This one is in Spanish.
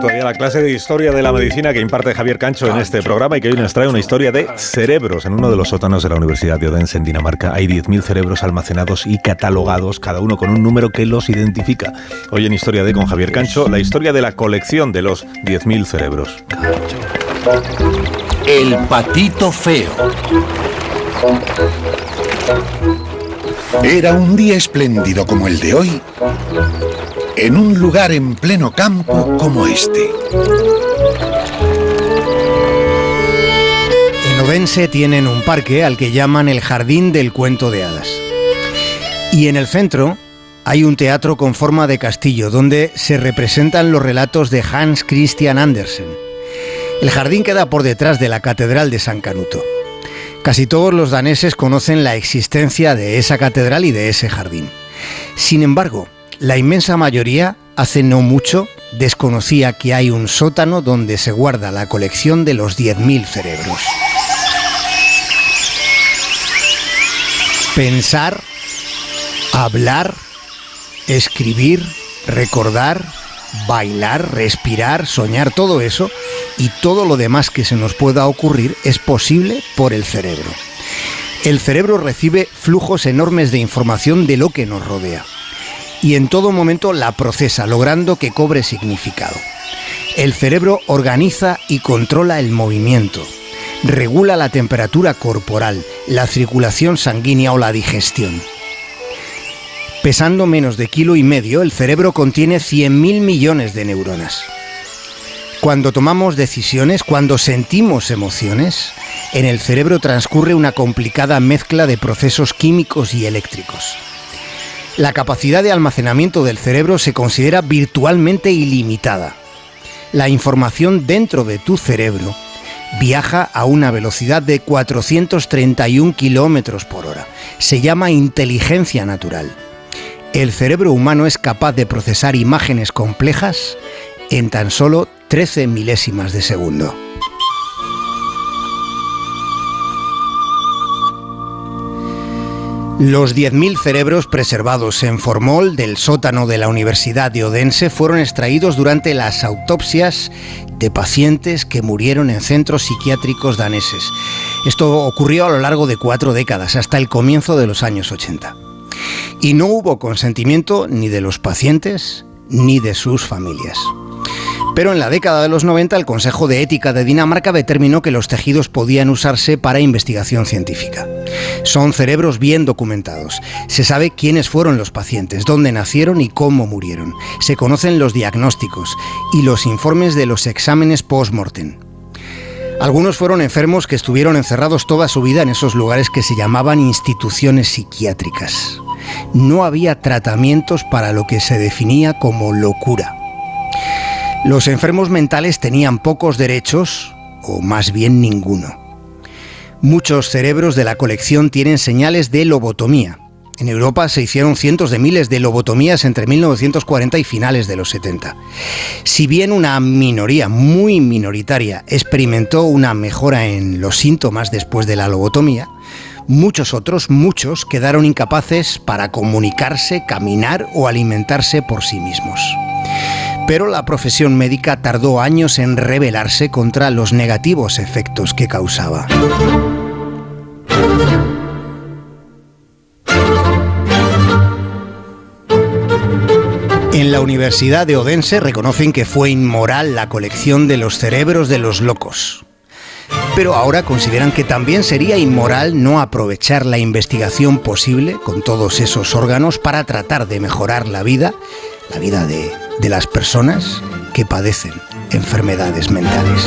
todavía la clase de historia de la medicina que imparte Javier Cancho en este programa y que hoy nos trae una historia de cerebros. En uno de los sótanos de la Universidad de Odense en Dinamarca hay 10.000 cerebros almacenados y catalogados, cada uno con un número que los identifica. Hoy en Historia de con Javier Cancho, la historia de la colección de los 10.000 cerebros. El patito feo. Era un día espléndido como el de hoy, en un lugar en pleno campo como este. En Odense tienen un parque al que llaman el Jardín del Cuento de Hadas. Y en el centro hay un teatro con forma de castillo donde se representan los relatos de Hans Christian Andersen. El jardín queda por detrás de la Catedral de San Canuto. Casi todos los daneses conocen la existencia de esa catedral y de ese jardín. Sin embargo, la inmensa mayoría, hace no mucho, desconocía que hay un sótano donde se guarda la colección de los 10.000 cerebros. Pensar, hablar, escribir, recordar, bailar, respirar, soñar, todo eso y todo lo demás que se nos pueda ocurrir es posible por el cerebro. El cerebro recibe flujos enormes de información de lo que nos rodea y en todo momento la procesa, logrando que cobre significado. El cerebro organiza y controla el movimiento, regula la temperatura corporal, la circulación sanguínea o la digestión. Pesando menos de kilo y medio, el cerebro contiene 100.000 millones de neuronas. Cuando tomamos decisiones, cuando sentimos emociones, en el cerebro transcurre una complicada mezcla de procesos químicos y eléctricos. La capacidad de almacenamiento del cerebro se considera virtualmente ilimitada. La información dentro de tu cerebro viaja a una velocidad de 431 kilómetros por hora. Se llama inteligencia natural. El cerebro humano es capaz de procesar imágenes complejas en tan solo 13 milésimas de segundo. Los 10.000 cerebros preservados en formol del sótano de la Universidad de Odense fueron extraídos durante las autopsias de pacientes que murieron en centros psiquiátricos daneses. Esto ocurrió a lo largo de cuatro décadas, hasta el comienzo de los años 80. Y no hubo consentimiento ni de los pacientes ni de sus familias. Pero en la década de los 90 el Consejo de Ética de Dinamarca determinó que los tejidos podían usarse para investigación científica. Son cerebros bien documentados. Se sabe quiénes fueron los pacientes, dónde nacieron y cómo murieron. Se conocen los diagnósticos y los informes de los exámenes post-mortem. Algunos fueron enfermos que estuvieron encerrados toda su vida en esos lugares que se llamaban instituciones psiquiátricas. No había tratamientos para lo que se definía como locura. Los enfermos mentales tenían pocos derechos, o más bien ninguno. Muchos cerebros de la colección tienen señales de lobotomía. En Europa se hicieron cientos de miles de lobotomías entre 1940 y finales de los 70. Si bien una minoría muy minoritaria experimentó una mejora en los síntomas después de la lobotomía, muchos otros, muchos, quedaron incapaces para comunicarse, caminar o alimentarse por sí mismos pero la profesión médica tardó años en rebelarse contra los negativos efectos que causaba. En la Universidad de Odense reconocen que fue inmoral la colección de los cerebros de los locos. Pero ahora consideran que también sería inmoral no aprovechar la investigación posible con todos esos órganos para tratar de mejorar la vida, la vida de, de las personas que padecen enfermedades mentales.